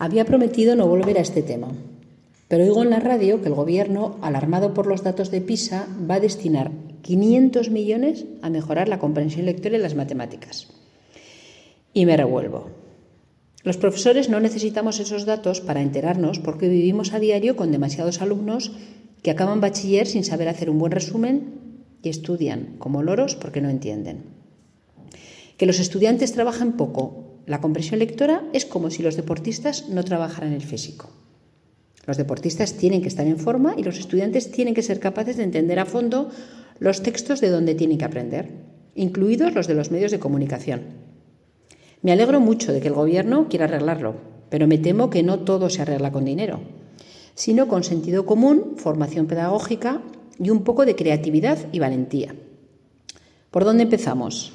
Había prometido no volver a este tema, pero oigo en la radio que el Gobierno, alarmado por los datos de PISA, va a destinar 500 millones a mejorar la comprensión lectora y las matemáticas. Y me revuelvo. Los profesores no necesitamos esos datos para enterarnos porque vivimos a diario con demasiados alumnos que acaban bachiller sin saber hacer un buen resumen y estudian como loros porque no entienden. Que los estudiantes trabajan poco la comprensión lectora es como si los deportistas no trabajaran el físico. Los deportistas tienen que estar en forma y los estudiantes tienen que ser capaces de entender a fondo los textos de donde tienen que aprender, incluidos los de los medios de comunicación. Me alegro mucho de que el Gobierno quiera arreglarlo, pero me temo que no todo se arregla con dinero, sino con sentido común, formación pedagógica y un poco de creatividad y valentía. ¿Por dónde empezamos?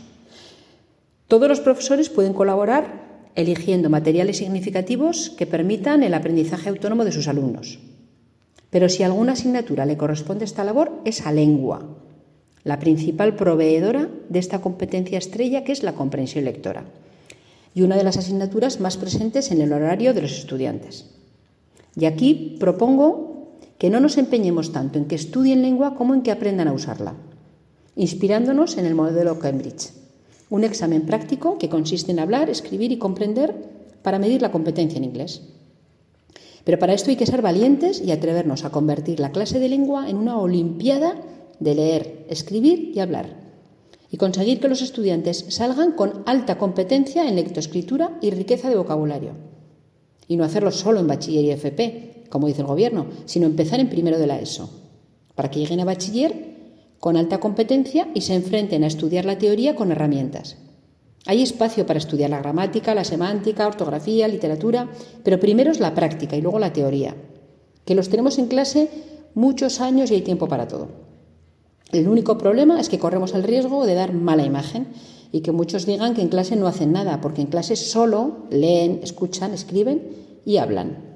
Todos los profesores pueden colaborar eligiendo materiales significativos que permitan el aprendizaje autónomo de sus alumnos. Pero si alguna asignatura le corresponde a esta labor, es a lengua, la principal proveedora de esta competencia estrella que es la comprensión lectora, y una de las asignaturas más presentes en el horario de los estudiantes. Y aquí propongo que no nos empeñemos tanto en que estudien lengua como en que aprendan a usarla, inspirándonos en el modelo Cambridge un examen práctico que consiste en hablar, escribir y comprender para medir la competencia en inglés. Pero para esto hay que ser valientes y atrevernos a convertir la clase de lengua en una olimpiada de leer, escribir y hablar. Y conseguir que los estudiantes salgan con alta competencia en lectoescritura y riqueza de vocabulario. Y no hacerlo solo en bachiller y FP, como dice el gobierno, sino empezar en primero de la ESO. Para que lleguen a bachiller con alta competencia y se enfrenten a estudiar la teoría con herramientas. Hay espacio para estudiar la gramática, la semántica, ortografía, literatura, pero primero es la práctica y luego la teoría, que los tenemos en clase muchos años y hay tiempo para todo. El único problema es que corremos el riesgo de dar mala imagen y que muchos digan que en clase no hacen nada, porque en clase solo leen, escuchan, escriben y hablan.